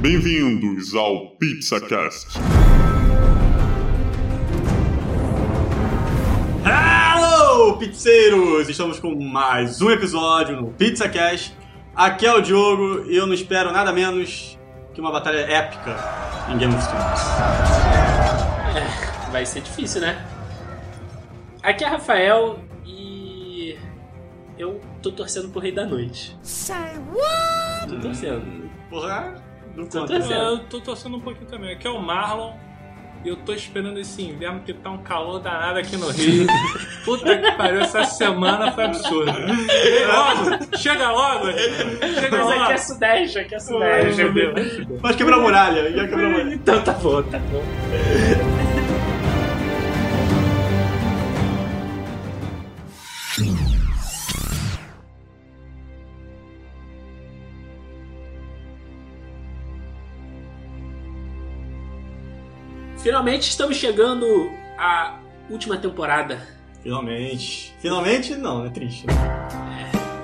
Bem-vindos ao PizzaCast. Hello, pizzeiros! Estamos com mais um episódio no PizzaCast. Aqui é o Diogo e eu não espero nada menos que uma batalha épica em Game of Thrones. Vai ser difícil, né? Aqui é Rafael e eu tô torcendo pro Rei da Noite. Tô torcendo. Porra, não Tô. É, eu tô torcendo um pouquinho também. Aqui é o Marlon. E eu tô esperando esse inverno que tá um calor danado aqui no Rio. Puta que pariu, essa semana foi absurda. Logo! Chega logo! Chega Mas logo! aqui é Sudeste, aqui é Sudeste, meu meu. Pode quebrar a muralha, ia quebrar a muralha. Então tá bom, tá bom. Finalmente estamos chegando à última temporada. Finalmente. Finalmente, não, é triste. né?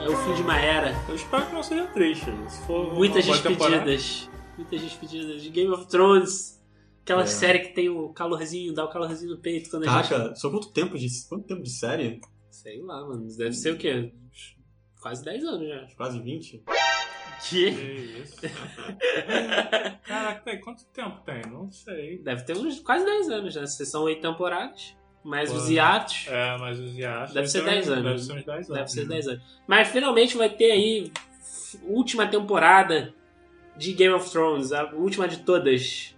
É o fim de uma era. Eu espero que não seja triste. Se for Muitas despedidas. Muitas despedidas de Game of Thrones. Aquela É. série que tem o calorzinho, dá o calorzinho no peito quando a gente. Caraca, só quanto tempo de, quanto tempo de série? Sei lá, mano. Deve ser o quê? Quase 10 anos já. Quase 20? Que? Que isso? Caraca, peraí, quanto tempo tem? Não sei. Deve ter uns quase 10 anos já. Se são 8 temporadas. Mais Pô. os hiatos. É, mas os iatos. Deve ser 10 anos. Deve ser uns 10 anos. Deve ser 10 anos. Mas finalmente vai ter aí última temporada de Game of Thrones, a última de todas.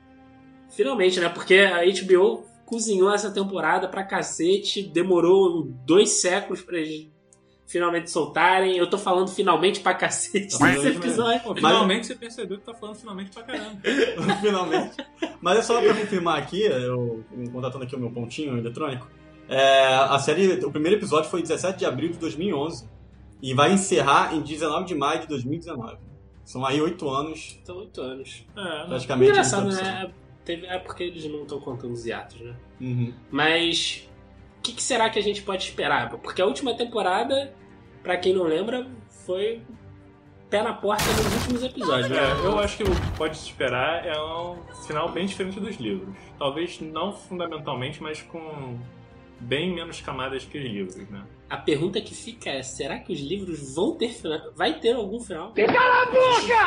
Finalmente, né? Porque a HBO cozinhou essa temporada pra cacete, demorou dois séculos pra eles finalmente soltarem. Eu tô falando finalmente pra cacete Mas nesse episódio. Pô, finalmente você percebeu que tá falando finalmente pra caramba. Finalmente. Mas é só pra confirmar aqui, eu contatando aqui o meu pontinho eletrônico. É, a série, o primeiro episódio foi 17 de abril de 2011 e vai encerrar em 19 de maio de 2019. São aí oito anos, São 8 anos. É, né? praticamente. Engraçado, né? Teve- É porque eles não estão contando os hiatos, né? Uhum. Mas o que, que será que a gente pode esperar? Porque a última temporada, pra quem não lembra, foi pé na porta nos últimos episódios. É, eu acho que o que pode se esperar é um final bem diferente dos livros. Talvez não fundamentalmente, mas com bem menos camadas que os livros, né? A pergunta que fica é: será que os livros vão ter final? Vai ter algum final?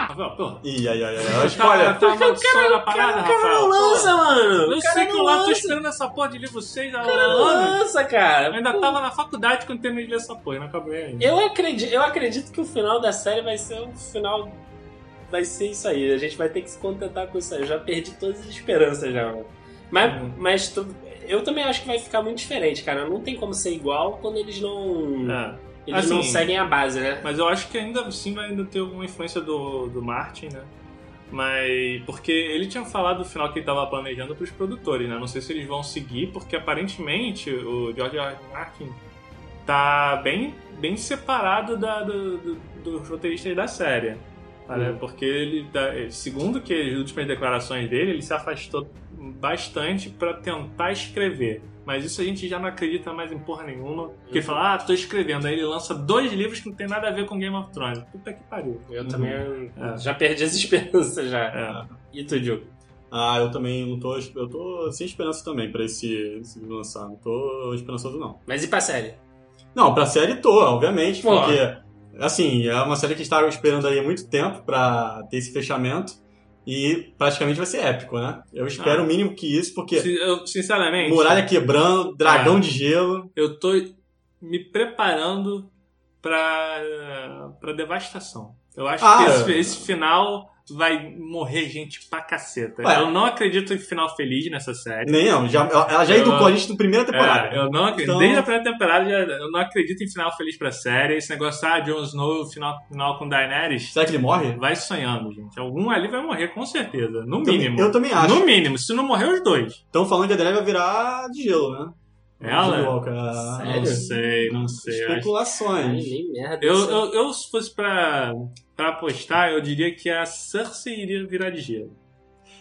Rafael, pô. Ih, ai, ai, ai. Tá, Spoiler. tá a O parada, cara Rafael. não lança, mano! Eu O cara sei que eu lá tô esperando essa porra de livro 6 há O cara lança, cara. Eu ainda tava na faculdade quando terminei de ler essa porra, não acabei ainda. Eu acredito, eu acredito que o final da série vai ser um final. Vai ser isso aí. A gente vai ter que se contentar com isso aí. Eu já perdi todas as esperanças já, mano. Mas, Uhum. mas tu- eu também acho que vai ficar muito diferente, cara. Não tem como ser igual quando eles não. É. Eles Assim, não seguem a base, né? Mas eu acho que ainda assim vai ainda ter alguma influência do, do Martin, né? Mas. Porque ele tinha falado do final que ele tava planejando pros produtores, né? Não sei se eles vão seguir, porque aparentemente o George R. R. Martin tá bem, bem separado da, do- do- dos roteiristas da série. né? Hum. Porque ele, tá- segundo que as últimas declarações dele, ele se afastou bastante pra tentar escrever. Mas isso a gente já não acredita mais em porra nenhuma. Porque ele fala, ah, tô escrevendo. Aí ele lança dois livros que não tem nada a ver com Game of Thrones. Puta que pariu. Eu também É. já perdi as esperanças já. É. E tu, Diogo? Ah, eu também não tô. Eu tô sem esperança também pra esse, esse lançar. Não tô esperançoso, não. Mas e pra série? Não, pra série tô, obviamente, Pô. porque. Assim, é uma série que estava esperando aí há muito tempo pra ter esse fechamento. E praticamente vai ser épico, né? Eu espero Ah. o mínimo que isso, porque eu, sinceramente, muralha quebrando, dragão Ah. de gelo. eu tô me preparando pra, pra devastação. Eu acho Ah, que esse, esse final vai morrer gente pra caceta. Ué. Eu não acredito em final feliz nessa série. Nem, não, já, ela já Eu- educou a gente na primeira temporada. É, eu não acredito. Então- Desde a primeira temporada já, eu não acredito em final feliz pra série. Esse negócio, ah, Jon Snow, final, final com Daenerys. Será que ele morre? Vai sonhando, gente. Algum ali vai morrer, com certeza. No mínimo. eu também acho. No mínimo. Se não morrer, os dois. Estão falando a Daenerys vai virar de gelo, né? Ela? Ah, Sério? Não sei, não sei. Eu, acho- Ai, Especulações. nem merda. eu, eu, eu, se fosse pra, pra apostar, eu diria que a Cersei iria virar de gelo.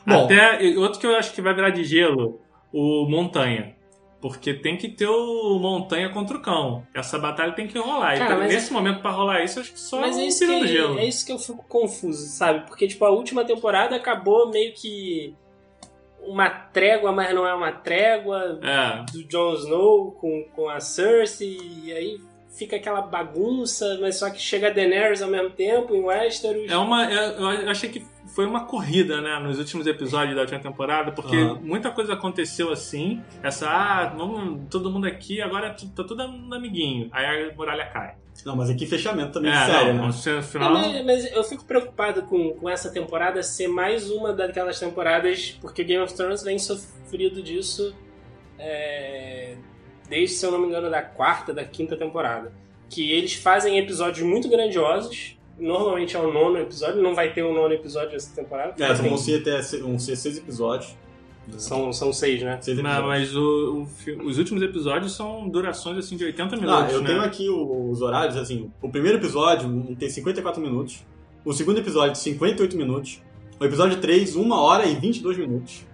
Bom. Até, outro que eu acho que vai virar de gelo, o Montanha. Porque tem que ter o montanha contra o cão. Essa batalha tem que rolar. Cara, e mas nesse é- momento, pra rolar isso, acho que só Mas é isso, que, gelo. é isso que eu fico confuso, sabe? Porque, tipo, a última temporada acabou meio que uma trégua, mas não é uma trégua É. do Jon Snow com, com a Cersei, e aí fica aquela bagunça, mas só que chega a Daenerys ao mesmo tempo em Westeros. É uma. é- Eu achei que foi uma corrida, né? Nos últimos episódios da última temporada, porque Aham. muita coisa aconteceu assim. Essa, ah, vamos, todo mundo aqui, agora tá todo mundo amiguinho. Aí a muralha cai. Não, mas aqui fechamento também é, sério, não, né? É, final. mas, mas eu fico preocupado com, com essa temporada ser mais uma daquelas temporadas, porque Game of Thrones vem sofrido disso é, desde, se eu não me engano, da quarta, da quinta temporada. Que eles fazem episódios muito grandiosos, normalmente é o nono episódio, não vai ter o nono episódio essa temporada. É, tem- vão ser até vão ser seis episódios. são, são seis, né? Seis Mas, episódios. mas o- o os últimos episódios são durações assim de 80 Ah, minutos. eu né? tenho aqui os horários, assim, o primeiro episódio um, tem 54 minutos, o segundo episódio 58 minutos, o episódio 3, 1 hora e 22 minutos.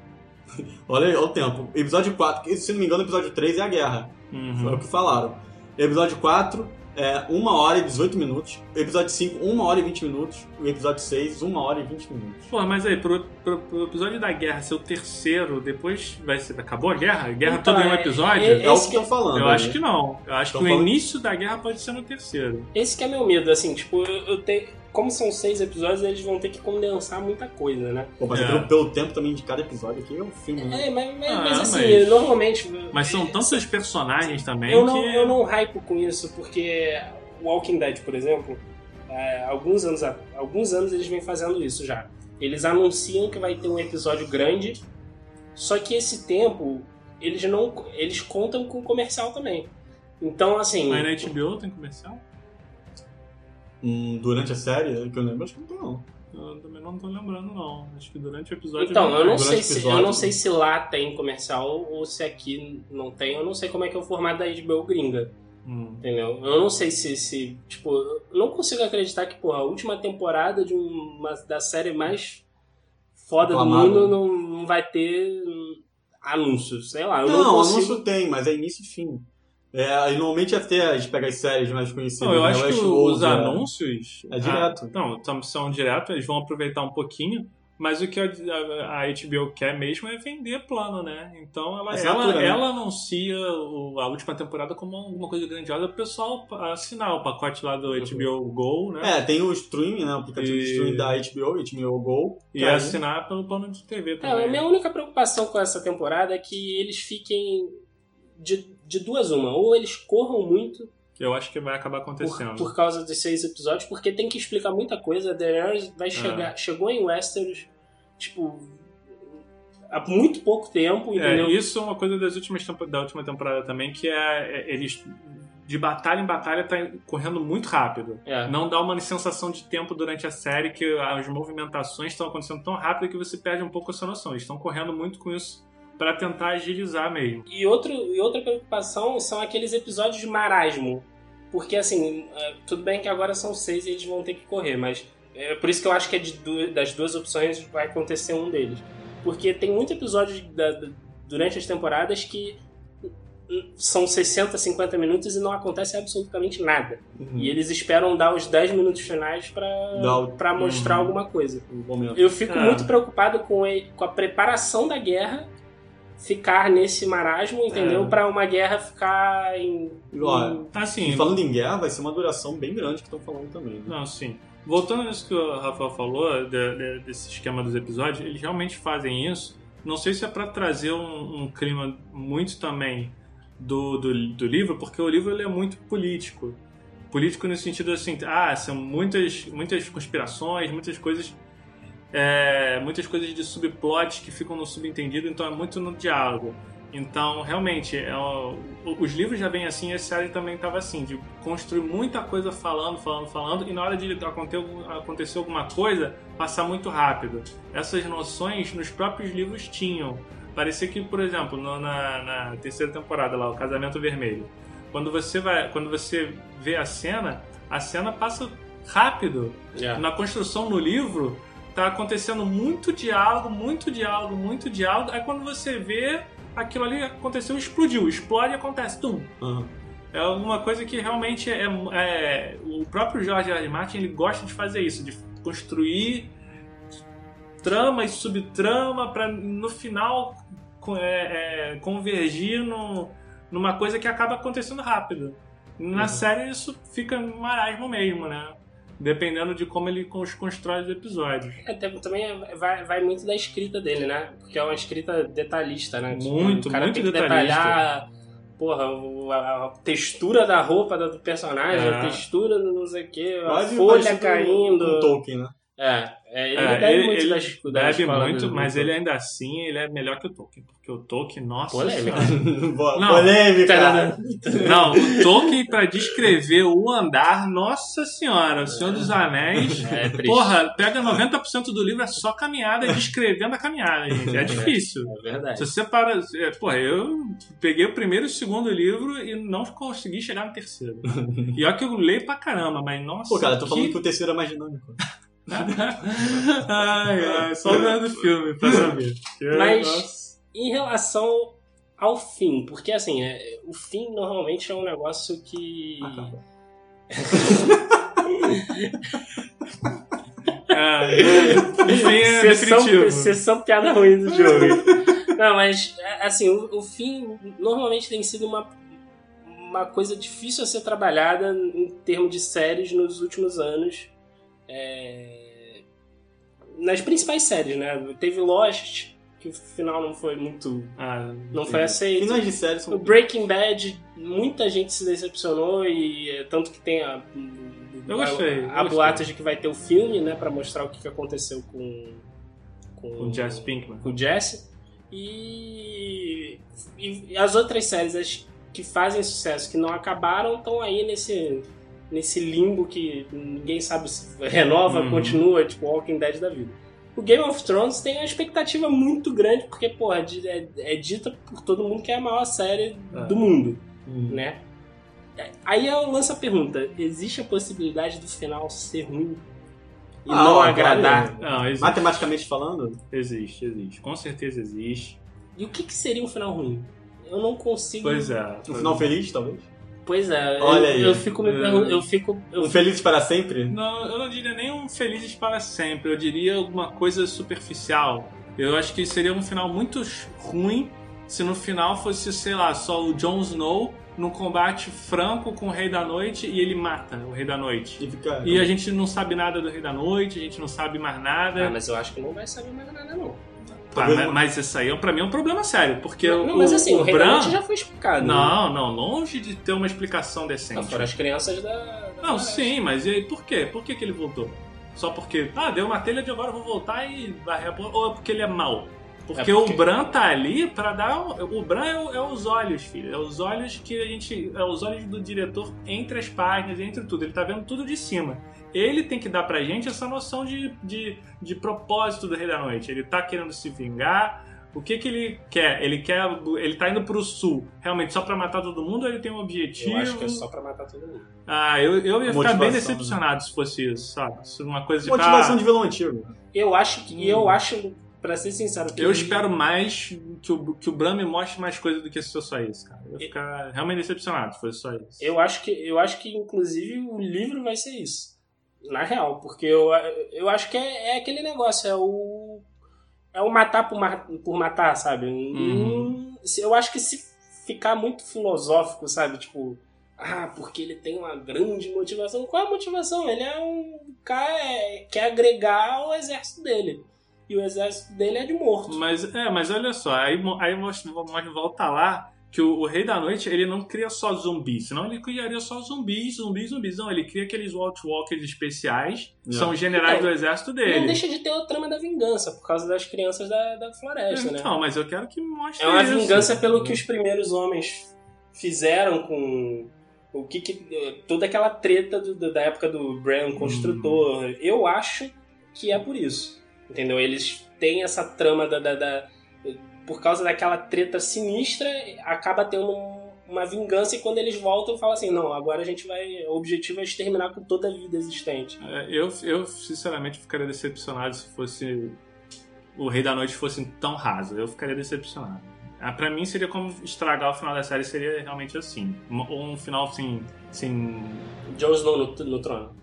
olha, olha o tempo. Episódio 4, que, se não me engano, o episódio 3 é a guerra, Uhum. foi o que falaram. Episódio 4 é 1 hora e 18 minutos, o episódio 5, 1 hora e 20 minutos, o episódio 6, 1 hora e 20 minutos. Pô, mas aí, pro, pro- pro episódio da guerra ser o terceiro, depois vai ser. Acabou a guerra? A guerra Então, toda em um é- episódio? é- É o esse que que- estão falando. eu né? acho que não. Eu acho Tão que o falando- início da guerra pode ser no terceiro. Esse que é meu medo, assim, tipo, eu, eu tenho. Como são seis episódios, eles vão ter que condensar muita coisa, né? Pô, mas É. pelo, pelo tempo também de cada episódio aqui é um filme, né? É, mas, mas, Ah, mas, assim, mas- normalmente. Mas são tantos personagens também Eu não, que. eu não hypo com isso, porque Walking Dead, por exemplo, é, alguns, anos, alguns anos eles vêm fazendo isso já. Eles anunciam que vai ter um episódio grande, só que esse tempo eles não. Eles contam com comercial também. Então, assim. Mas na HBO tem comercial? Durante a série, que eu lembro, acho que não tem, não. Eu também não tô lembrando, não. Acho que durante o episódio. Então, eu não, sei o se, episódio, eu não sei se lá tem comercial ou se aqui não tem. Eu não sei como é que é o formato da HBO gringa, Hum. entendeu? Eu não sei se, se tipo, eu não consigo acreditar que, porra, a última temporada de uma, da série mais foda do mundo não, não vai ter anúncios, sei lá. Eu não, Não, consigo... anúncio tem, mas é início e fim. É, e normalmente até a gente pega as séries mais conhecidas. Não, eu né? acho que os é- anúncios. É direto. Ah, não, são, são direto, eles vão aproveitar um pouquinho. Mas o que a, a- a HBO quer mesmo é vender plano, né? Então ela, Assinatura, ela, né? ela anuncia o- a última temporada como alguma coisa grandiosa pro pessoal assinar o pacote lá do HBO Go, né? É, tem o streaming, né? O aplicativo de E- streaming da HBO, HBO Go. E aí- assinar pelo plano de TV É, também. a minha única preocupação com essa temporada é que eles fiquem de, de duas uma. Ou eles corram muito Que eu acho que vai acabar por, acontecendo. por causa dos seis episódios, porque tem que explicar muita coisa. A Daenerys vai chegar, chegou em Westeros, tipo, há muito pouco tempo, entendeu? É, isso é uma coisa das últimas da última temporada também, que é, é- eles de batalha em batalha tá correndo muito rápido. É. Não dá uma sensação de tempo durante a série que as movimentações estão acontecendo tão rápido que você perde um pouco essa noção. Eles estão correndo muito com isso para tentar agilizar mesmo. E, outro, e outra preocupação são aqueles episódios de marasmo. Porque, assim, é, tudo bem que agora são seis e eles vão ter que correr, mas é por isso que eu acho que é de du- das duas opções vai acontecer um deles. Porque tem muito episódio da- da- durante as temporadas que hum, são 60, 50 minutos e não acontece absolutamente nada. Uhum. E eles esperam dar os 10 minutos finais o- pra mostrar Uhum. alguma coisa. Momento. Eu fico É. muito preocupado com, e- com a preparação da guerra ficar nesse marasmo, entendeu? É. Pra uma guerra ficar em. Olha, em- Assim, E falando em guerra, vai ser uma duração bem grande que estão falando também. Né? Não, sim. Voltando nisso que o Rafael falou, de- de- desse esquema dos episódios, eles realmente fazem isso. Não sei se é para trazer um, um clima muito também do, do, do livro, porque o livro ele é muito político. Político no sentido assim, ah, são muitas, muitas conspirações, muitas coisas. É, muitas coisas de subplot que ficam no subentendido, então é muito no diálogo. Então, realmente, é os livros já vêm assim, a série também estava assim, de construir muita coisa falando, falando, falando, e na hora de acontecer, algum- acontecer alguma coisa, passar muito rápido. Essas noções nos próprios livros tinham. Parecia que, por exemplo, no- na, na terceira temporada lá, o Casamento Vermelho, quando você vai, quando você vê a cena, a cena passa rápido. É. Na construção no livro, tá acontecendo muito diálogo, muito diálogo, muito diálogo. Aí quando você vê, aquilo ali aconteceu, explodiu, explode e acontece, tum. Aham. É alguma coisa que realmente é, é- o próprio George R. R. Martin ele gosta de fazer isso, de construir trama e subtrama para no final é, é, convergir no- numa coisa que acaba acontecendo rápido. Na Uhum. série isso fica marasmo mesmo, né? Dependendo de como ele cons- constrói os episódios. É, também é- vai, vai muito da escrita dele, né? Porque é uma escrita detalhista, né? Tipo, Muito, o cara muito tem que detalhista. detalhar porra, a, textura da roupa do personagem, É. a textura do não sei o que, a folha caindo. Com Tolkien, né? É, é, ele É, bebe ele- muito ele Bebe muito, mas ele ainda assim ele é melhor que o Tolkien. Porque o Tolkien, nossa Polêmica. Não. Polêmica. Não, o Tolkien, pra descrever o andar, nossa senhora, o Senhor dos Anéis. É triste. Porra, pega 90% do livro, é só caminhada e descrevendo a caminhada, gente. É difícil. É verdade. Se você para. é, Porra, eu peguei o primeiro e o segundo livro e não consegui chegar no terceiro. E olha que eu leio pra caramba, mas nossa. Pô, cara, eu tô que- falando que o terceiro é mais dinâmico. Ai, ai, só vendo o filme pra saber. Mas- nossa. Em relação ao fim, porque assim, é, o fim normalmente é um negócio que. Acaba. É, enfim, é sessão, definitivo. sessão piada ruim do jogo. Não, mas é, assim, o, o fim normalmente tem sido uma, uma coisa difícil a ser trabalhada em termos de séries nos últimos anos. É, nas principais séries, né? Teve Lost, que o final não foi muito. Ah, não foi aceito. Finais de série são. O Breaking Bad, muita gente se decepcionou e é, tanto que tem a. Eu gostei, A, a boatos de que vai ter o filme, né, Pra mostrar o que aconteceu com. Com o Jesse Pinkman. Com o Jesse. E, e as outras séries as que fazem sucesso, que não acabaram, estão aí nesse, nesse limbo que ninguém sabe se renova, Uhum. continua, tipo Walking Dead da vida. O Game of Thrones tem uma expectativa muito grande, porque, porra, é, é dita por todo mundo que é a maior série É. do mundo, Hum. né? Aí eu lanço a pergunta: existe a possibilidade do final ser ruim? E Ah, não agradar? Não, existe. Matematicamente falando, Existe, existe. Com certeza existe. E o que, que seria um final ruim? Eu não consigo. Pois é. um final feliz, talvez. Pois é, Olha eu, aí. eu fico me É. perguntando. Eu fico. Eu Um feliz para sempre? Não, eu não diria nem um felizes para sempre. Eu diria alguma coisa superficial. Eu acho que seria um final muito ruim se no final fosse, sei lá, só o Jon Snow num combate franco com o Rei da Noite e ele mata o Rei da Noite. E fica. E a gente não sabe nada do Rei da Noite, a gente não sabe mais nada. Ah, mas eu acho que não vai saber mais nada, não. Tá, mas, isso aí é, pra mim é um problema sério, porque não, o, mas assim, o, o Rei da Bran... Noite já foi explicado. né? Não, não, longe de ter uma explicação decente. Não, foram as crianças da. da Não, floresta. sim, mas e aí, por quê? Por que, que ele voltou? Só porque, ah, deu uma telha de agora eu vou voltar e varrer a porra, ou é porque ele é mau? Porque, É porque- o Bran tá ali pra dar. O, o Bran é, o- é os olhos, filho. É os olhos que a gente. É os olhos do diretor entre as páginas, entre tudo. Ele tá vendo tudo de cima. Ele tem que dar pra gente essa noção de, de, de propósito do Rei da Noite. Ele tá querendo se vingar. O que que ele quer? Ele quer. Ele tá indo pro sul realmente só pra matar todo mundo ou ele tem um objetivo? Eu acho que é só pra matar todo mundo. Ah, eu, eu ia ficar bem né? decepcionado se fosse isso, sabe? Se uma coisa de Motivação ah, de vilão antigo. Eu acho que. Hum. Eu acho, pra ser sincero, que Eu espero mais que o, que o Bran me mostre mais coisa do que se fosse só isso, cara. Eu ia ficar realmente decepcionado se fosse só isso. Eu acho que, eu acho que inclusive, o livro vai ser isso. Na real, porque eu, eu acho que é, é aquele negócio, é o. É o matar por, ma- por matar, sabe? Uhum. Hum, Eu acho que se ficar muito filosófico, sabe? Tipo, ah, porque ele tem uma grande motivação. Qual é a motivação? Ele é um cara é, quer agregar ao exército dele. E o exército dele é de morto. Mas, é, mas olha só, aí, aí volta lá que o, o Rei da Noite, ele não cria só zumbis, senão ele criaria só zumbis, zumbis, zumbis. Não, ele cria aqueles Walkers especiais, Não. são os generais Então, do exército Não dele. deixa de ter o trama da vingança, por causa das crianças da, da floresta, né? Então, mas eu quero que mostre É uma isso. vingança pelo que os primeiros homens fizeram com o que, que- toda aquela treta do- da época do Bran construtor. Eu acho que é por isso, entendeu? Eles têm essa trama da, da- da- por causa daquela treta sinistra, acaba tendo um- uma vingança e quando eles voltam falam assim, não, agora a gente vai, o objetivo é exterminar com toda a vida existente. É, Eu, eu, sinceramente, ficaria decepcionado se fosse. O Rei da Noite fosse tão raso. Eu ficaria decepcionado. Ah, pra mim seria como estragar o final da série, seria realmente assim. Um, um final assim. assim Jon Snow no, no trono.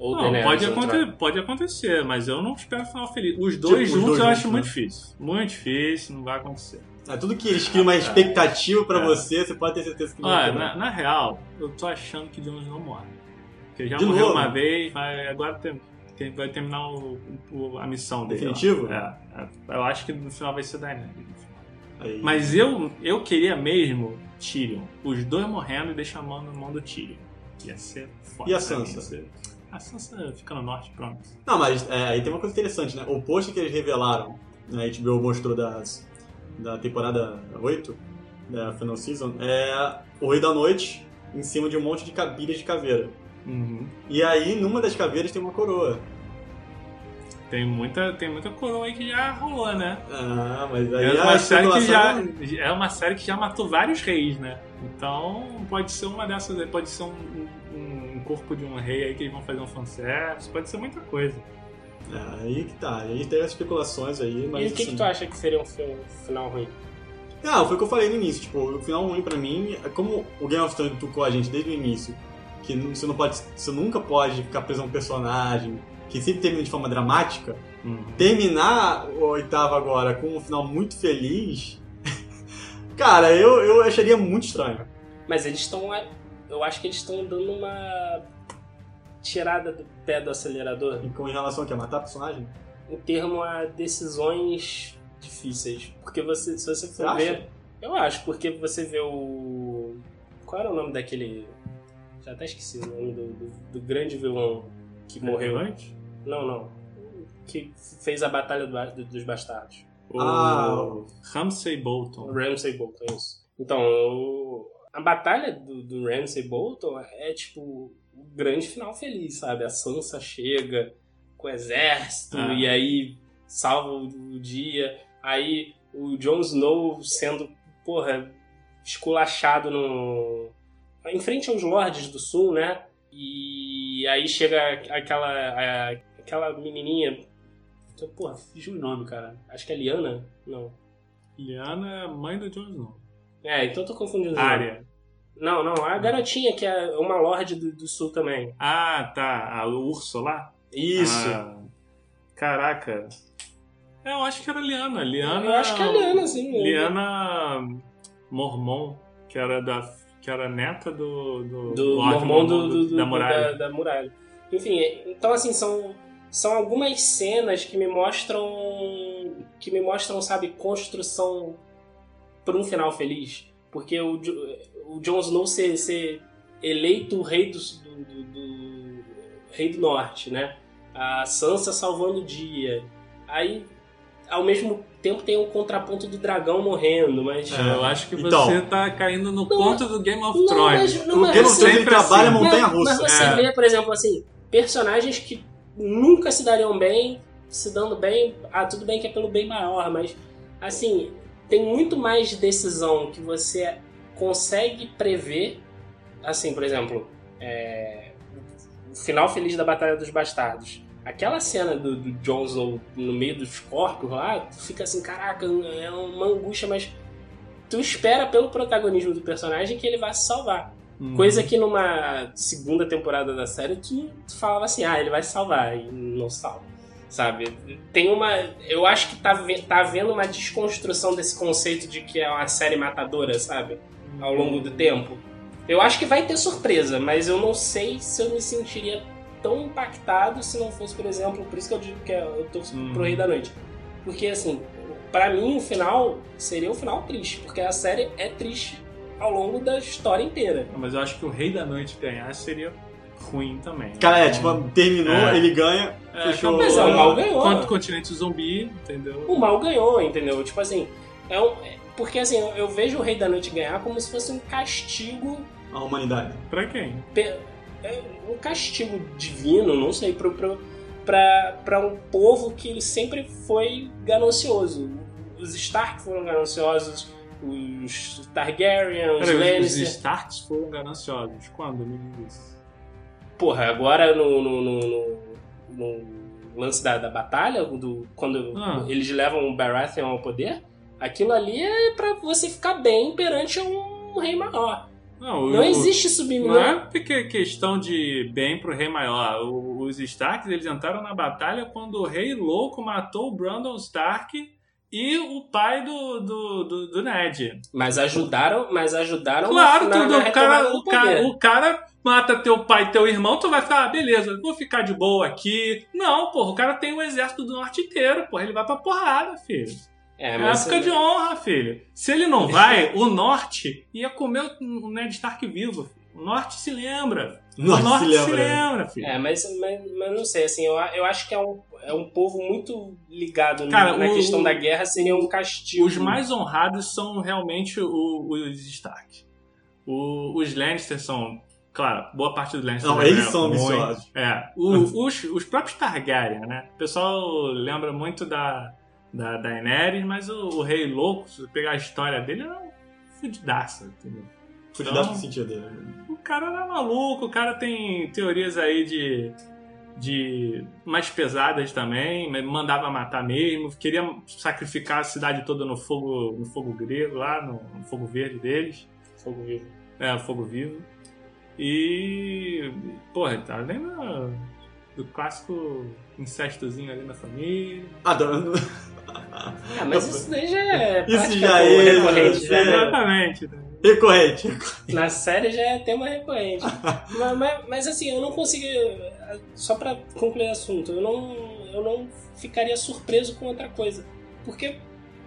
Ou não, Daenerys pode, no aconte- trono. pode acontecer, mas eu não espero final feliz. Os dois Tipo, os juntos dois eu juntos, acho né? muito difícil. Muito difícil, não vai acontecer. É tudo que eles criam uma expectativa pra É. você, você pode ter certeza que não Olha, vai na, na real, eu tô achando que Jon Snow morre. Porque já De morreu novo? uma vez, vai, agora tem, tem- vai terminar o- o- a missão dele. Definitivo? É, é, eu acho que no final vai ser Daenerys. Aí- Mas eu, eu queria mesmo Tyrion. Os dois morrendo e deixando a mão na mão do Tyrion. Ia ser foda. E a mim, Sansa? ia ser- A Sansa fica no norte, pronto. Não, mas é, aí tem uma coisa interessante, né? O post que eles revelaram, né, a HBO mostrou das, da temporada 8, da Final Season, é o Rei da Noite em cima de um monte de cabilhas de caveira. Uhum. E aí, numa das caveiras tem uma coroa. Tem muita, tem muita coroa aí que já rolou, né? Ah, mas aí É a uma, série que já, é uma série que já matou vários reis, né? Então pode ser uma dessas pode ser um corpo de um rei aí que eles vão fazer um fanservice, pode ser muita coisa. É, aí que tá. Aí tem as especulações aí, mas E o que, assim... que tu acha que seria um fi- final ruim? Ah, foi o que eu falei no início. Tipo, o final ruim pra mim, é como o Game of Thrones tocou a gente desde o início, que você não pode, você nunca pode ficar preso a um personagem, que sempre termina de forma dramática. Uhum. Terminar o oitavo agora com um final muito feliz, cara, eu, eu acharia muito estranho. Mas eles estão. Eu acho que eles estão dando uma tirada do pé do acelerador E com em relação a que matar personagem. em termo a decisões difíceis. Porque você, se você Você for acha? ver. Eu acho, porque você vê o. Qual era o nome daquele. Já até esqueci o nome do, do, do grande vilão que morreu. Relevante? Não, não. Que fez a Batalha do dos Bastardos. O Ah. Ramsay Bolton. Ramsay Bolton, é isso. Então, o- a batalha do, do Ramsay Bolton é tipo o grande final feliz, sabe? A Sansa chega com o exército Ah. e aí salva o, dia. Aí o Jon Snow sendo, porra, esculachado no. em frente aos Lordes do Sul, né? E aí chega aquela. aquela menininha. Porra, fugiu o nome, cara. Acho que é Liana? Não. Liana é mãe do Jon Snow. É, então eu tô confundindo. Arya. Não, não, a garotinha que é uma lorde do, do sul também. Ah, tá. A Úrsula. Isso. Ah, caraca. É, eu acho que era Liana. Liana. Eu acho que é a Liana, sim. Liana Mormon, que era da que era neta do do, do mormon do, do- do- da muralha. Da, da muralha. Enfim, é- então assim, são, são algumas cenas que me mostram. que me mostram, sabe, construção para um final feliz. Porque o, o Jon Snow ser, ser eleito o rei do, do, do- do- rei do norte, né? A Sansa salvando o dia. Aí, ao mesmo tempo, tem o contraponto do dragão morrendo, mas. É. Eu acho que Então. você tá caindo no Não, conto do Game of não, Thrones. mas- não, O mas Game of você- Thrones trabalha assim. montanha Mas- russa. Mas você É. vê, por exemplo, assim, personagens que nunca se dariam bem, se dando bem, ah, tudo bem que é pelo bem maior, mas assim, tem muito mais decisão que você consegue prever. Assim, por exemplo, é, o final feliz da Batalha dos Bastardos. Aquela cena do, do Jon Snow no meio dos corpos lá, tu fica assim, caraca, é uma angústia, mas tu espera pelo protagonismo do personagem que ele vai se salvar. Uhum. Coisa que numa segunda temporada da série tu, tu falava assim, ah, ele vai se salvar e não salva. Sabe? Tem uma. Eu acho que tá, tá havendo uma desconstrução desse conceito de que é uma série matadora, sabe? Ao longo do tempo. Eu acho que vai ter surpresa, mas eu não sei se eu me sentiria tão impactado se não fosse, por exemplo, por isso que eu digo que eu torço Hum. pro Rei da Noite. Porque assim, pra mim o final seria um final triste, porque a série é triste ao longo da história inteira. Mas eu acho que o Rei da Noite ganhar seria ruim também. Cara, é, Então, tipo, terminou, É. ele ganha, é, fechou. Mas é, o mal ganhou. Quanto continente zumbi, entendeu? o mal ganhou, entendeu? Tipo assim, é um, é- porque assim, eu, eu vejo o Rei da Noite ganhar como se fosse um castigo, a humanidade. Pra quem? pe- é um castigo divino, não sei, pro, pro, pra, pra um povo que sempre foi ganancioso. Os Stark foram gananciosos, os Targaryen, os Peraí, os Lannister. Starks foram gananciosos. Quando? Me diz isso. Porra, agora no, no, no- no- lance da, da batalha, do, quando Ah. eles levam o Baratheon ao poder, Aquilo ali é pra você ficar bem perante um rei maior. Não, Não existe subir. Não é porque questão de bem pro rei maior. Os Starks eles entraram na batalha quando o rei louco matou o Brandon Stark e o pai do, do, do, do Ned. Mas ajudaram, mas ajudaram Claro, na, tudo, na o, cara, o, cara, o cara mata teu pai e teu irmão, tu vai ficar, ah, beleza, vou ficar de boa aqui. Não, porra, o cara tem o exército do norte inteiro, porra, ele vai pra porrada, filho. É, É mas época de honra, filho. Se ele não vai, o norte ia comer o Ned Stark vivo. O norte se lembra. Nossa, o norte se lembra. né? lembra, filho. É, mas, mas, mas não sei, assim, eu, eu acho que é um, é um povo muito ligado Cara, na o- questão da guerra, seria um castigo. Os mais honrados são realmente o- os Stark. O- os Lannister são, claro, boa parte dos Lannister. Não, é eles são ambiciosos. É, o- os, os próprios Targaryen, né? O pessoal lembra muito da, da Daenerys, mas o, o Rei Louco, se você pegar a história dele, é um fudidaço, entendeu? Fudidaço Então- no sentido dele. O cara era maluco, o cara tem teorias aí de. De. mais pesadas também, mandava matar mesmo, queria sacrificar a cidade toda no fogo, no fogo grego lá, no, no fogo verde deles. Fogo vivo. É, fogo vivo. E. Porra, tá além do, do clássico incestozinho ali na família. Adorando. Ah, mas isso daí já é. Isso já é, recorrente, é. né? Exatamente. né? Recorrente. Na série já é tema recorrente. mas, mas, mas, assim, eu não consigo. Só pra concluir o assunto, eu não, eu não ficaria surpreso com outra coisa. Porque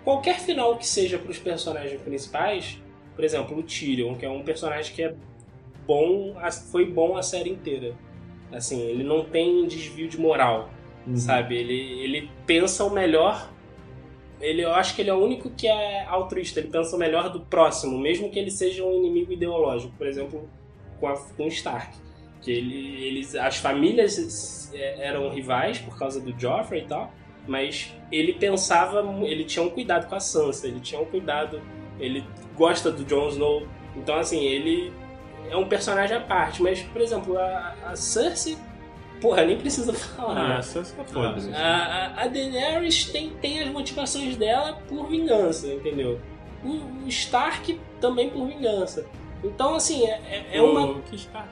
qualquer final que seja pros personagens principais, por exemplo, o Tyrion, que é um personagem que é bom, foi bom a série inteira. Assim, ele não tem desvio de moral, sabe? Ele, ele pensa o melhor. Ele, eu acho que ele é o único que é altruísta, ele pensa o melhor do próximo, mesmo que ele seja um inimigo ideológico, por exemplo, com, a, com o Stark. Que ele, eles, as famílias é, eram rivais por causa do Joffrey e tal, mas ele pensava, ele tinha um cuidado com a Sansa, ele tinha um cuidado, ele gosta do Jon Snow, então assim, ele é um personagem à parte, mas, por exemplo, a, a Cersei, porra, nem precisa falar. Ah, né? só se foda. A, a- Daenerys tem, tem as motivações dela por vingança, entendeu? O, o Stark também por vingança. Então, assim, é, é- é uma. O que Stark?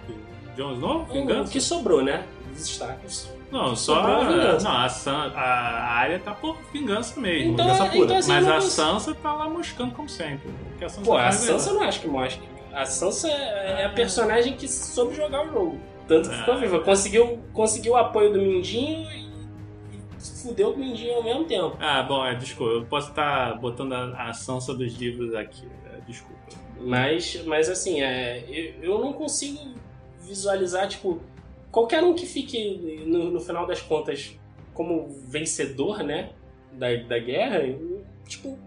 Jon Snow? O Vingança? que sobrou, né? Starks. Não, só. Sobrou a vingança. Não, a, San, a Arya tá por vingança mesmo. Então, vingança pura. então assim, mas não a Sansa tá lá moscando como sempre. Porque a Sansa Pô, a faz Sansa eu não acho que mostra. A Sansa é a personagem que soube jogar o jogo. Tanto que ficou Ah. viva. Conseguiu, conseguiu o apoio do Mindinho e, e fudeu com o Mindinho ao mesmo tempo. Ah, bom, é, desculpa. Eu posso estar botando a, a Sansa dos livros aqui. é, desculpa. Mas, mas assim, é, eu, eu não consigo visualizar, tipo, qualquer um que fique, no, no final das contas, como vencedor, né, da, da guerra, tipo,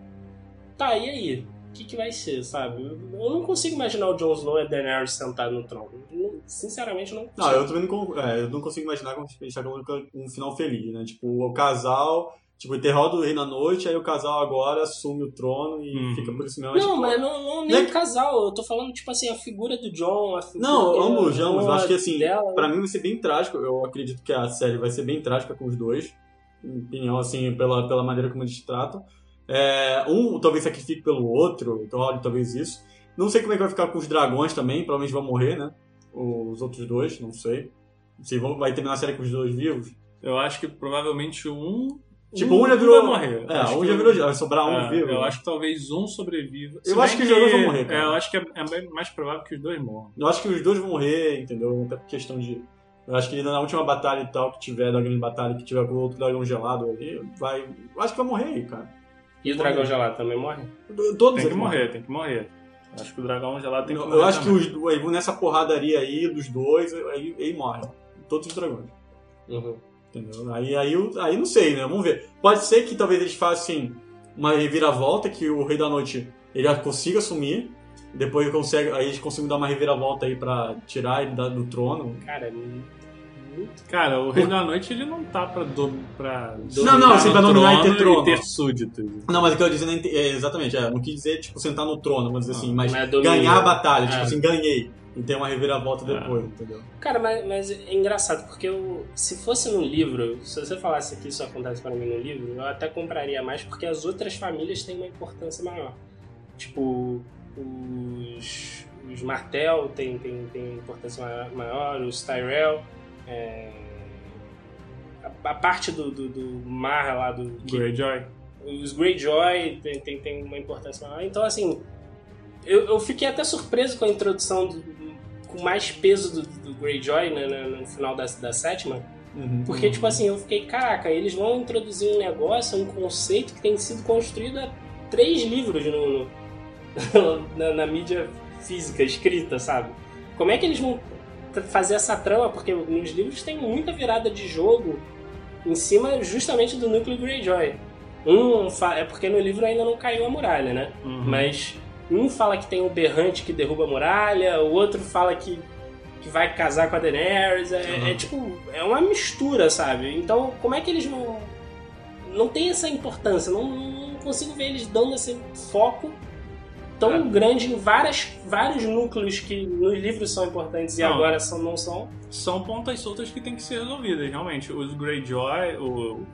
tá, e aí? O que, que vai ser, sabe? Eu, não consigo imaginar o Jon Snow e a Daenerys sentado no trono. Não- sinceramente, não consigo. Não, eu também não, é, eu não consigo imaginar como deixar como um final feliz, né? Tipo, o casal, tipo, enterrado o rei na noite, aí o casal agora assume o trono e Uhum. fica por isso mesmo. Não, tipo, mas não, não nem Não é o casal. Eu tô falando, tipo assim, a figura do John, a figura Não, ambos, ambos. Eu acho que assim, dela. pra mim vai ser bem trágico. Eu acredito que a série vai ser bem trágica com os dois. Minha opinião, assim, pela, pela maneira como eles tratam. É, um talvez sacrifique pelo outro, então olha, talvez isso. Não sei como é que vai ficar com os dragões também, provavelmente vão morrer, né? Os outros dois, não sei. Se vão, vai terminar a série com os dois vivos. Eu acho que provavelmente um. Tipo, um já virou. vai morrer. É, Acho um que já virou. Vai sobrar um É, vivo. Eu acho que talvez um sobreviva. Eu acho bem que os dois vão morrer, cara. É, eu acho que é, é mais provável que os dois morram. Eu acho que os dois vão morrer, entendeu? Até por questão de. Eu acho que na última batalha e tal, que tiver, da grande batalha, que tiver com o outro dragão gelado ali, vai. Eu acho que vai morrer aí, cara. E o dragão gelado também morre? Todos Tem que eles morrer, tem que morrer. Acho que o dragão gelado tem que Eu, morrer. eu acho que também. os, aí, nessa porradaria aí dos dois, aí, aí morre. Todos os dragões. Uhum. Entendeu? Aí, aí, aí não sei, né? Vamos ver. Pode ser que talvez eles façam uma reviravolta, que o Rei da Noite ele consiga assumir. Depois ele consegue, aí eles conseguem dar uma reviravolta aí pra tirar ele da- do trono. Cara, muito. Cara, o Rei da Noite ele não tá pra, do, pra Não, não, assim, pra dominar e ter trono. e ter súditos. Não, mas o que eu dizendo é, exatamente, é, não quis dizer, tipo, sentar no trono, vamos dizer assim, mas é domínio. ganhar a batalha, tipo É. assim, ganhei. E tem uma reviravolta É. depois, entendeu? Cara, mas, mas é engraçado, porque eu, se fosse no livro, se você falasse que isso acontece para mim no livro, eu até compraria mais, porque as outras famílias têm uma importância maior. Tipo, os, os Martel têm tem, tem importância maior, os Tyrell. é, a, a parte do, do, do mar lá do. que- Greyjoy. os Greyjoy tem, tem, tem uma importância maior. Então, assim, eu, eu fiquei até surpreso com a introdução do- com mais peso do, do Greyjoy né, no, no final da, da sétima. Uhum. Porque, tipo assim, eu fiquei, caraca, eles vão introduzir um negócio, um conceito que tem sido construído há três livros no, no- na, na mídia física, escrita, sabe? Como é que eles vão fazer essa trama? Porque nos livros tem muita virada de jogo em cima justamente do núcleo Greyjoy. Um é porque no livro ainda não caiu a muralha, né? Uhum. Mas um fala que tem um berrante que derruba a muralha, o outro fala que, que vai casar com a Daenerys. É, Uhum. é tipo, é uma mistura, sabe? Então, como é que eles não. Não tem essa importância, não, não consigo ver eles dando esse foco tão É. grande em várias, vários núcleos que nos livros são importantes e Não. agora são, não são. São pontas soltas que tem que ser resolvidas, realmente. Os Greyjoy, o,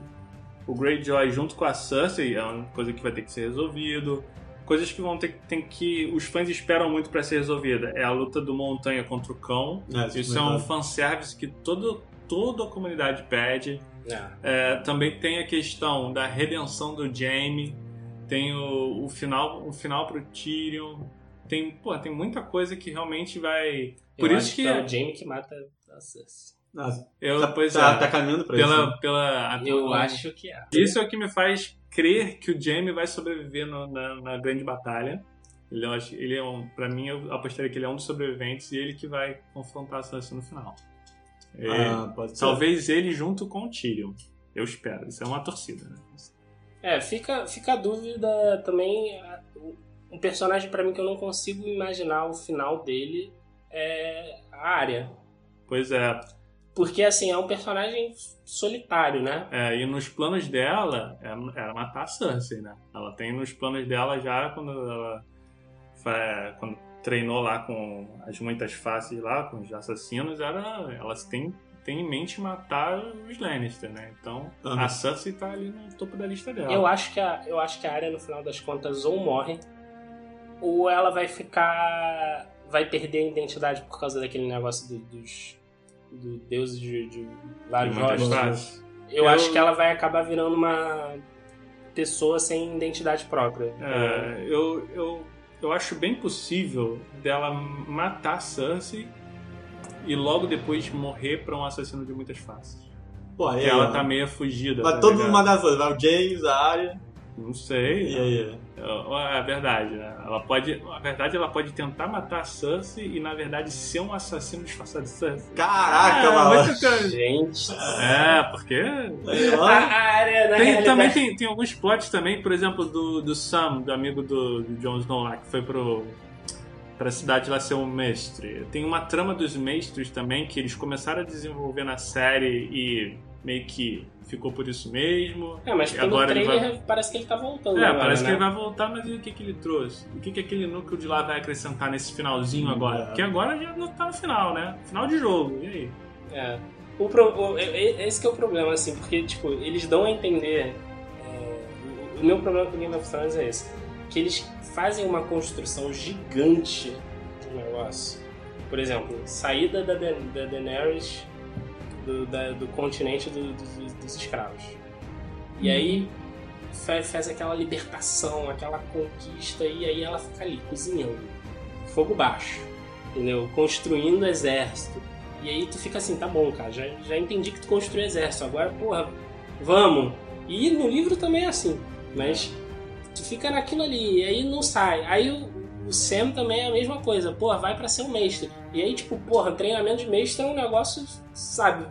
o Greyjoy junto com a Cersei é uma coisa que vai ter que ser resolvido. Coisas que vão ter tem que os fãs esperam muito pra ser resolvida. É a luta do Montanha contra o cão. É, Isso é um fanservice que todo, toda a comunidade pede. É, também tem a questão da redenção do Jaime, tem o, o final, o final pro Tyrion. Tem, pô, tem muita coisa que realmente vai. Por Eu isso acho que, é o Jaime que mata a Cersei. Nossa, eu, tá, pois tá, é, tá caminhando pra isso. pela, né? pela Eu acho que é. Isso é o que me faz crer que o Jaime vai sobreviver no- na, na grande batalha. Ele, acho- ele é um, pra mim, eu apostaria que ele é um dos sobreviventes e ele que vai confrontar a Sansa no final. É, Ah, pode ser. Talvez ele junto com o Tyrion. Eu espero. Isso é uma torcida, né? É, fica, fica a dúvida também. Um personagem pra mim que eu não consigo imaginar o final dele é a área. Pois é. Porque, assim, é um personagem solitário, né? É, e nos planos dela, era matar a Cersei, né? Ela tem nos planos dela já quando ela quando treinou lá com as muitas faces lá, com os assassinos, era, elas têm, têm em mente matar os Lannister, né? Então Aham. a Cersei tá ali no topo da lista dela. Eu acho que a, eu acho que a área, no final das contas, ou morre, ou ela vai ficar. vai perder a identidade por causa daquele negócio do- dos. Do deuses de, de vários jogos. Eu, Eu- acho que ela vai acabar virando uma pessoa sem identidade própria. É, eu, eu, eu acho bem possível dela matar a Cersei e logo depois morrer pra um assassino de muitas faces. Pô, aí, Porque ela ó. tá meio fugida. Vai tá todo ligado? mundo matar as duas. Vai o James, a Arya. Não sei. E aí? É é verdade, né? Ela pode. Na verdade, ela pode tentar matar a Cersei e, na verdade, ser um assassino disfarçado de Cersei. Caraca, é, mano. muito coisa. Gente, É, porque. Aí, a, a área Tem, realidade- também tem, tem alguns plots também, por exemplo, do, do Sam, do amigo do, do Jon Snow lá, que foi pro. Pra cidade lá ser um mestre. Tem uma trama dos mestres também que eles começaram a desenvolver na série e meio que ficou por isso mesmo. É, mas pelo agora ele trailer vai- parece que ele tá voltando. É, agora, parece né? que ele vai voltar, mas e o que, que ele trouxe? O que, que aquele núcleo de lá vai acrescentar nesse finalzinho Hum, agora? é. Porque agora já não tá no final, né? Final de jogo, e aí? É. O pro- o- esse que é o problema, assim, porque, tipo, eles dão a entender. é, o- meu problema com Game of Thrones é esse. Que eles fazem uma construção gigante do negócio. Por exemplo, saída da, Da- da Daenerys do, da- do continente do- do- dos escravos. E aí fa- faz aquela libertação, aquela conquista, e aí ela fica ali, cozinhando. Fogo baixo. Entendeu? Construindo exército. E aí tu fica assim, tá bom, cara, já, já entendi que tu construiu exército, agora, porra, vamos. E no livro também é assim, mas tu fica naquilo ali, e aí não sai. Aí o, Sam também é a mesma coisa, porra, vai pra ser um mestre. E aí, tipo, porra, treinamento de mestre é um negócio, sabe,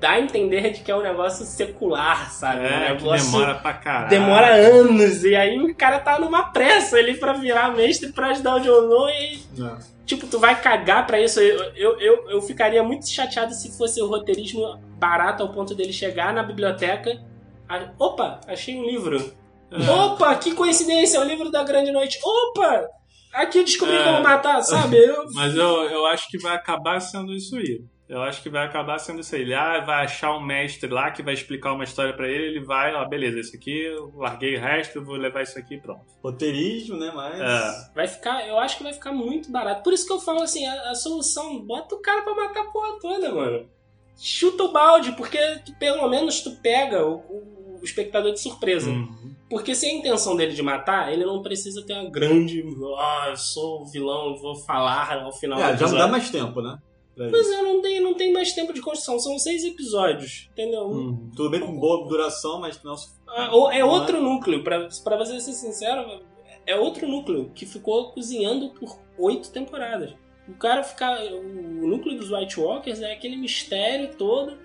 dá a entender de que é um negócio secular, sabe? um É, que negócio demora pra caralho. demora anos, e aí o cara tá numa pressa ali pra virar mestre pra ajudar o Jon Snow e Não. Tipo, tu vai cagar pra isso. Eu, eu, eu, eu ficaria muito chateado se fosse o roteirismo barato ao ponto dele chegar na biblioteca. a- Opa, achei um livro. É. Opa, que coincidência, é o livro da Grande Noite. Opa, Aqui eu descobri É. como matar, sabe? Eu... Mas eu, eu acho que vai acabar sendo isso aí. Eu acho que vai acabar sendo isso aí. Ele ah, vai achar um mestre lá que vai explicar uma história pra ele, ele vai, ó, beleza, esse aqui, eu larguei o resto, eu vou levar isso aqui e pronto. Roteirismo, né? Mas. É. Vai ficar, eu acho que vai ficar muito barato. Por isso que eu falo assim, a, a solução, bota o cara pra matar a porra toda, mano. Chuta o balde, porque tu, pelo menos tu pega o, o- o espectador de surpresa. Uhum. Porque se a intenção dele de matar, ele não precisa ter uma grande. Ah, eu sou o vilão, vou falar ao final do É, já não dá mais tempo, né? Mas é, não tem, não tem mais tempo de construção, são seis episódios, entendeu? Uhum. Tudo bem com boa duração, mas não. Ah, ou- É Não outro núcleo, pra, pra você ser sincero, é outro núcleo que ficou cozinhando por oito temporadas. O cara ficar. O núcleo dos White Walkers é aquele mistério todo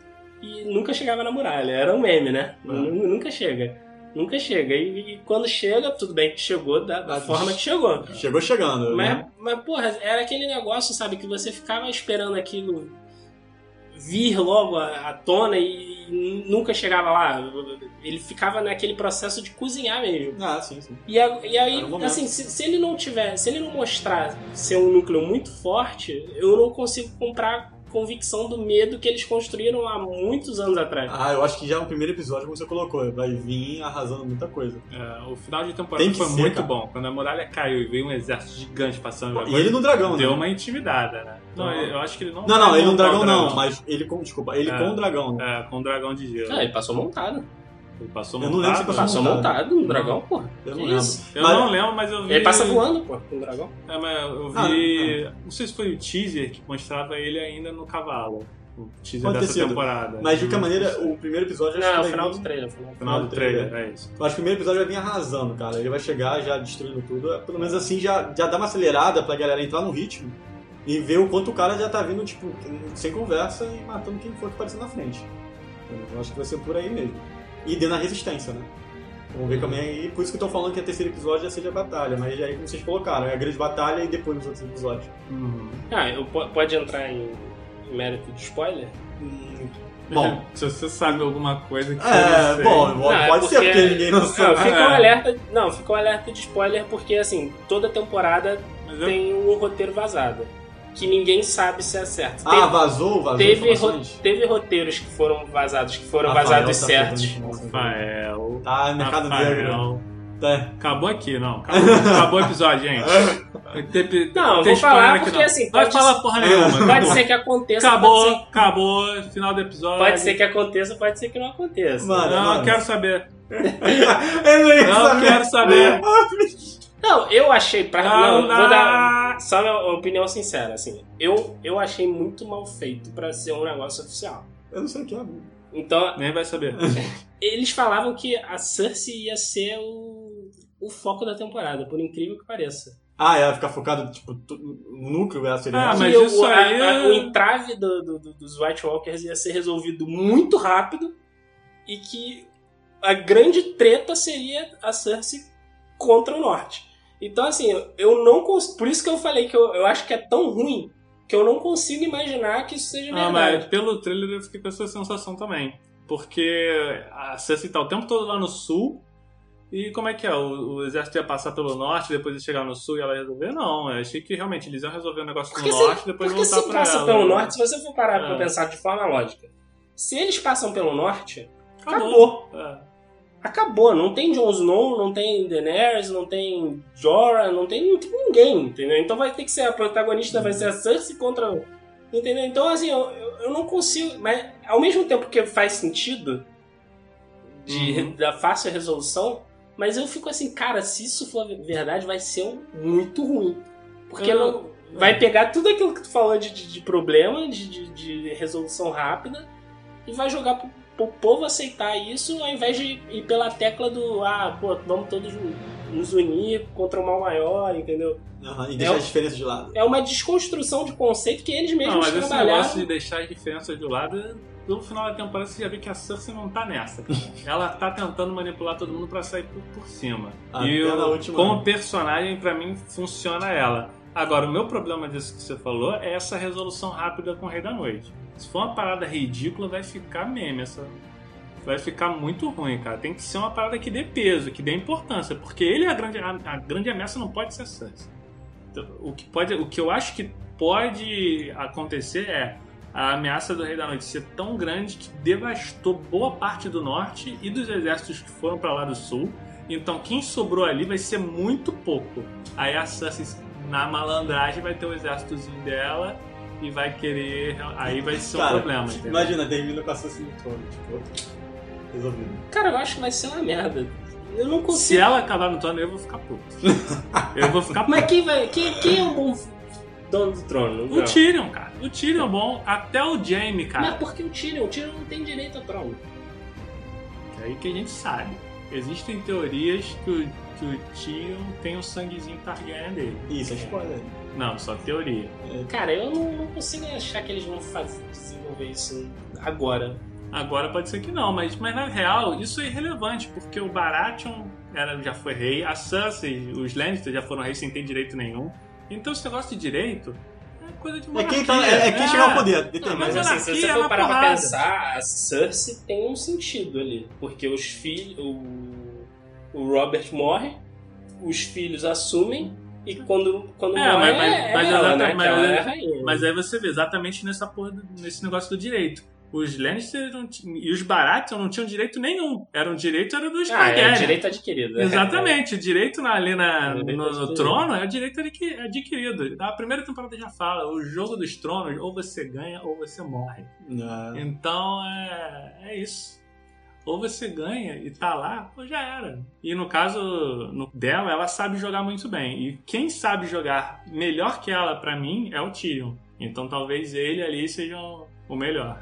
e nunca chegava na muralha. Era um meme, né? É. Nu- Nunca chega. Nunca chega. E, e quando chega, tudo bem que chegou da, da forma que chegou. Chegou chegando. Mas, né? mas, porra, era aquele negócio, sabe, que você ficava esperando aquilo vir logo à tona e nunca chegava lá. Ele ficava naquele processo de cozinhar mesmo. Ah, sim, sim. E, a- e aí, momento. assim, se, se ele não tiver, se ele não mostrar ser um núcleo muito forte, eu não consigo comprar convicção do medo que eles construíram há muitos anos atrás. Ah, eu acho que já no primeiro episódio, como você colocou, vai vir arrasando muita coisa. É, o final de temporada foi ser, muito cara. bom. Quando a muralha caiu e veio um exército gigante passando. E ele no dragão, Deu né? uma intimidada, né? Não, Não. eu acho que ele não. Não, não, ele no dragão o não, mas ele com. Desculpa, ele É. com o dragão. né? É, com o dragão de gelo. Ah, ele passou montado. Ele passou Eu não lembro se montado. passou Passou montado. montado no dragão, porra. Eu não lembro. isso? Eu Mas- não lembro, mas eu vi. Ele passa voando, pô, com o dragão. É, mas eu Ah, vi. Não sei se foi o teaser que mostrava ele ainda no cavalo. O teaser Pode dessa temporada. Mas de qualquer Não maneira, o primeiro episódio Não, acho é o final do trailer. final do Final do trailer, trailer. é isso. Eu acho que o primeiro episódio vai vir arrasando, cara. Ele vai chegar já destruindo tudo. Pelo menos assim já, já dá uma acelerada pra galera entrar no ritmo e ver o quanto o cara já tá vindo, tipo, sem conversa e matando quem for que aparecer na frente. Eu acho que vai ser por aí mesmo. E dentro da resistência, né? Vamos ver também aí. Por isso que eu tô falando que o terceiro episódio já seja a batalha. Mas aí, como vocês colocaram, é a grande batalha e depois nos outros episódios. Uhum. Ah, eu, po- pode entrar em, mérito de spoiler? Hum, Bom. se você sabe alguma coisa que É, não sei. bom, Não, é pode ser porque- porque ninguém não Não, sabe. fica É. um alerta. Não, fica um alerta de spoiler porque assim, toda temporada eu- tem um roteiro vazado. Que ninguém sabe se é certo. Ah, vazou? Vazou teve, ro- teve roteiros que foram vazados, que foram Rafael vazados tá certos. Rafael. Tá, mercado negro. Rafael. Tá. Acabou aqui, não. Acabou, acabou o episódio, gente. Tem- Não, tem vou falar porque, não. assim, Vai pode falar porra nenhuma. Pode acabou. ser que aconteça. Acabou, ser, acabou, final do episódio. pode ser que aconteça, pode ser que não aconteça. Mano, Não, mano. eu quero saber. Eu não Não saber. quero saber. Não, eu achei pra. Não, Não, vou dar. não. Só minha opinião sincera, assim. Eu, eu achei muito mal feito pra ser um negócio oficial. Eu não sei o que é. Então, Nem vai saber. eles falavam que a Cersei ia ser o, o foco da temporada, por incrível que pareça. Ah, ela ficar focada, tipo, no núcleo, ela seria. Ah, mas o, isso a- aí a- é- o entrave do- do- do- dos White Walkers ia ser resolvido muito rápido e que a grande treta seria a Cersei contra o Norte. Então, assim, eu não consigo. Por isso que eu falei que eu, eu acho que é tão ruim que eu não consigo imaginar que isso seja Ah, verdade. mas pelo trailer eu fiquei com essa sensação também. Porque a Cersei tá o tempo todo lá no sul. E como é que é? O, o exército ia passar pelo norte, depois ia chegar no sul e ela ia resolver? Não, eu achei que realmente eles iam resolver o negócio Porque no se- norte e depois Porque voltar se pra passa ela. pelo norte, se você for parar pra É. pensar de forma lógica, se eles passam pelo norte, Acabou. É. acabou. Não tem Jon Snow, não tem Daenerys, não tem Jorah, não tem, não tem ninguém, entendeu? Então vai ter que ser a protagonista, vai ser a Cersei contra... o- Entendeu? Então, assim, eu, eu, não consigo... Mas, ao mesmo tempo que faz sentido de, Uhum. da fácil resolução, mas eu fico assim, cara, se isso for verdade, vai ser um- muito ruim. Porque Eu- não, vai pegar tudo aquilo que tu falou de, de, de problema, de, de, de resolução rápida, e vai jogar pro, pro povo aceitar isso, ao invés de ir pela tecla do, ah, pô, vamos todos nos unir contra o mal maior, entendeu? Aham, e deixar É o- as diferenças de lado. É uma desconstrução de conceito que eles Não, mesmos mas esse trabalharam. negócio de deixar as diferenças de lado, no final da temporada você já vê que a Cersei não tá nessa. Ela tá tentando manipular todo mundo pra sair por, por cima. Até e eu, na última- como personagem, pra mim, funciona ela. Agora, o meu problema disso que você falou é essa resolução rápida com o Rei da Noite. Se for uma parada ridícula, vai ficar meme. Essa... Vai ficar muito ruim, cara. Tem que ser uma parada que dê peso, que dê importância. Porque ele é a grande, a, a grande ameaça não pode ser a. Então, o que pode, o que eu acho que pode acontecer é a ameaça do Rei da Noite ser tão grande que devastou boa parte do norte e dos exércitos que foram para lá do sul. Então quem sobrou ali vai ser muito pouco. Aí a Cersei na malandragem vai ter o exércitozinho dela e vai querer. Aí vai ser um Cara, problema. entendeu? Imagina, termina com a Cersei no trono, tipo, resolvido. Cara, eu acho que vai ser uma merda. Eu não Se consigo. ela acabar no trono, eu vou ficar puto. Eu vou ficar puto. Mas quem vai. Quem, quem é um bom dono do trono? O Tyrion, cara. O Tyrion é bom. Até o Jaime, Mas cara. por que o Tyrion? O Tyrion não tem direito ao trono. É aí que a gente sabe. Existem teorias que o, que o Tyrion tem o sanguezinho Targaryen dele. Isso, é spoiler. Não, só teoria. Cara, eu não, não consigo achar que eles vão fazer, desenvolver isso agora. Agora pode ser que não, mas, mas na real isso é irrelevante, porque o Baratheon era, já foi rei, a Cersei, os Lannister já foram reis sem ter direito nenhum. Então esse negócio de direito é coisa de É monarquia. quem, tá, é, é quem chegar ao poder. Não, Mas assim, se você é for parar pra pensar, a Cersei tem um sentido ali. Porque os filhos. O, o Robert morre, os filhos assumem, e quando, quando É, morre, mas- mas- é, mas ela, né? mas- que ela é rainha. Mas aí você vê exatamente nessa porra, nesse negócio do direito. Os Lannister e os Baratheon não tinham direito nenhum. Era um direito era dos Ah, é direito adquirido. né? Exatamente, o direito na- ali na, Direito no, no trono é o direito adqui- adquirido. A primeira temporada já fala, o jogo dos tronos, ou você ganha ou você morre. Ah, Então é, é isso. Ou você ganha e tá lá, ou já era. E no caso no- dela, ela sabe jogar muito bem. E quem sabe jogar melhor que ela, pra mim, é o Tyrion. Então talvez ele ali seja o melhor.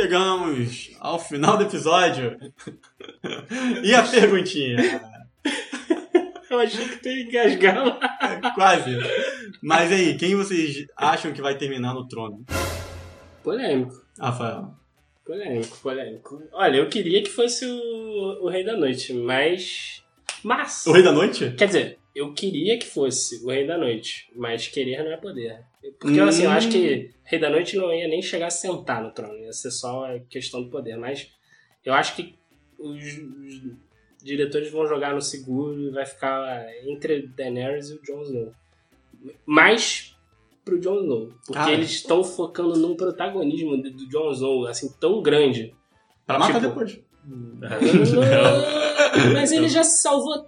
Chegamos ao final do episódio. e a perguntinha? Eu achei que tu ia engasgar. Quase. Mas aí, quem vocês acham que vai terminar no trono? Polêmico. Rafael. Polêmico, polêmico. Olha, eu queria que fosse o, o Rei da Noite, mas. Mas. O Rei da Noite? Quer dizer, eu queria que fosse o Rei da Noite, mas querer não é poder. Porque assim, eu Hum. acho que Rei da Noite não ia nem chegar a sentar no trono, ia ser só questão do poder. Mas eu acho que os, os diretores vão jogar no seguro e vai ficar entre Daenerys e o Jon Snow. Mais pro Jon Snow, porque Cara. eles estão focando num protagonismo do Jon Snow assim tão grande. Pra matar Tipo, depois. Não, Mas ele já se salvou.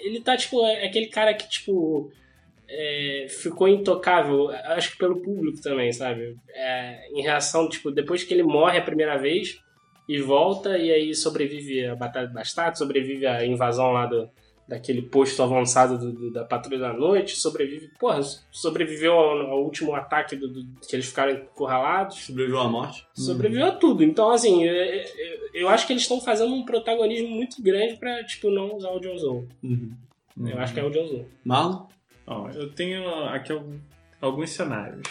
Ele tá, tipo, é aquele cara que, tipo, é, ficou intocável, acho que pelo público também, sabe? É, em reação, tipo, depois que ele morre a primeira vez e volta, e aí sobrevive a Batalha de Bastardo, sobrevive a invasão lá do, daquele posto avançado do- do- da Patrulha da Noite, sobrevive, porra, sobreviveu ao, ao último ataque do, do- que eles ficaram encurralados. Sobreviveu à morte. Sobreviveu a tudo. Então, assim, eu, eu- eu acho que eles estão fazendo um protagonismo muito grande pra, tipo, não usar o Jon Snow. Uhum. Eu acho que é o Jon Snow. Marlon? Ó, eu tenho aqui algum- alguns cenários.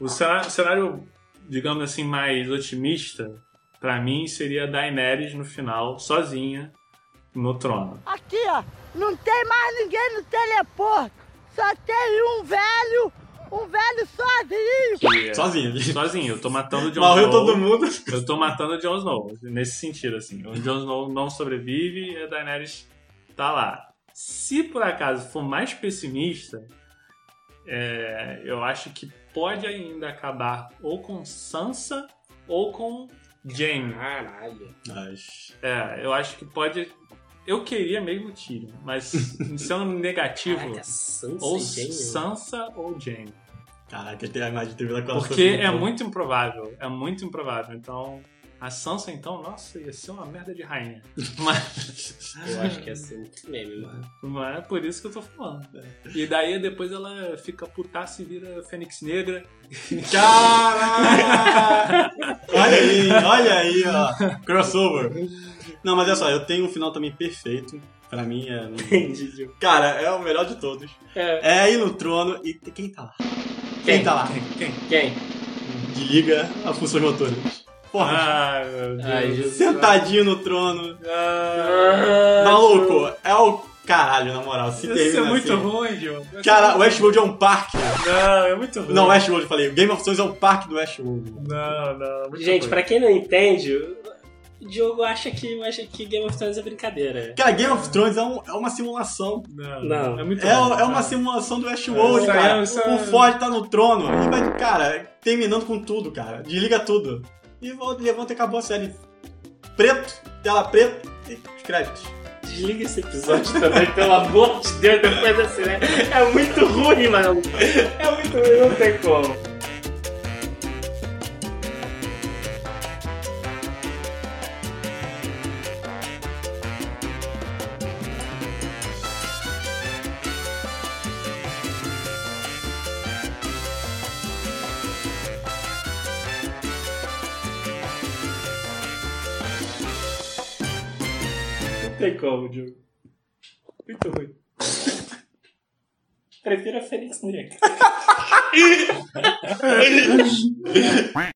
O cenário, cenário, digamos assim, mais otimista, pra mim, seria a Daenerys no final, sozinha, no trono. Aqui, ó, não tem mais ninguém no teleporto. Só tem um velho, um velho sozinho. Que é- Sozinho. Sozinho, eu tô matando o Jon Morreu Snow. todo mundo. Eu tô matando o Jon Snow, nesse sentido, assim. O Jon Snow não sobrevive e a Daenerys tá lá. Se por acaso for mais pessimista, é, eu acho que pode ainda acabar ou com Sansa ou com Jaime. Caralho. Mas... É, eu acho que pode. Eu queria mesmo Tyrion, mas sendo negativo, Caraca, Sansa ou e Jaime. Sansa ou Jaime. Caraca, tem a imagem de TV daquela Porque é muito improvável, é muito improvável. Então, a Sansa, então, nossa, ia ser uma merda de rainha. Mas, Eu acho que ia ser muito meme, mano. mas é por isso que eu tô falando. E daí depois ela fica putaça e vira Fênix Negra. Caraca! olha aí, olha aí, ó. Crossover. Não, mas olha só, eu tenho um final também perfeito. Pra mim é. Entendi. Cara, é o melhor de todos. É. É aí no trono e quem tá lá? Quem, Quem? tá lá? Quem? Quem? Desliga a funções motoras. Porra, Ai, meu Deus. Ai, Jesus. sentadinho no trono. Ah, Maluco, é o caralho, na moral. Se Isso é termina muito assim. ruim, João. É Cara, muito Westworld é um parque. Não, é muito ruim. Não, Westworld, eu falei. Game of Thrones é o parque do Westworld. Não, não. é muito Gente, ruim. pra quem não entende, o Diogo acha que, acha que Game of Thrones é brincadeira. Cara, Game of Thrones é, um- é uma simulação. Não, Não. É muito É, ruim. é uma simulação do Westworld, cara. é- isso é- O Ford tá no trono e vai, cara, terminando com tudo, cara. Desliga tudo. E volta, levanta e acabou a série. Preto, tela preta e os créditos. Desliga esse episódio também, pelo amor de Deus, depois assim, né? É muito ruim, mano. É muito ruim, não tem como. Tem como, Diogo. Muito ruim. Prefiro a Fênix Negra.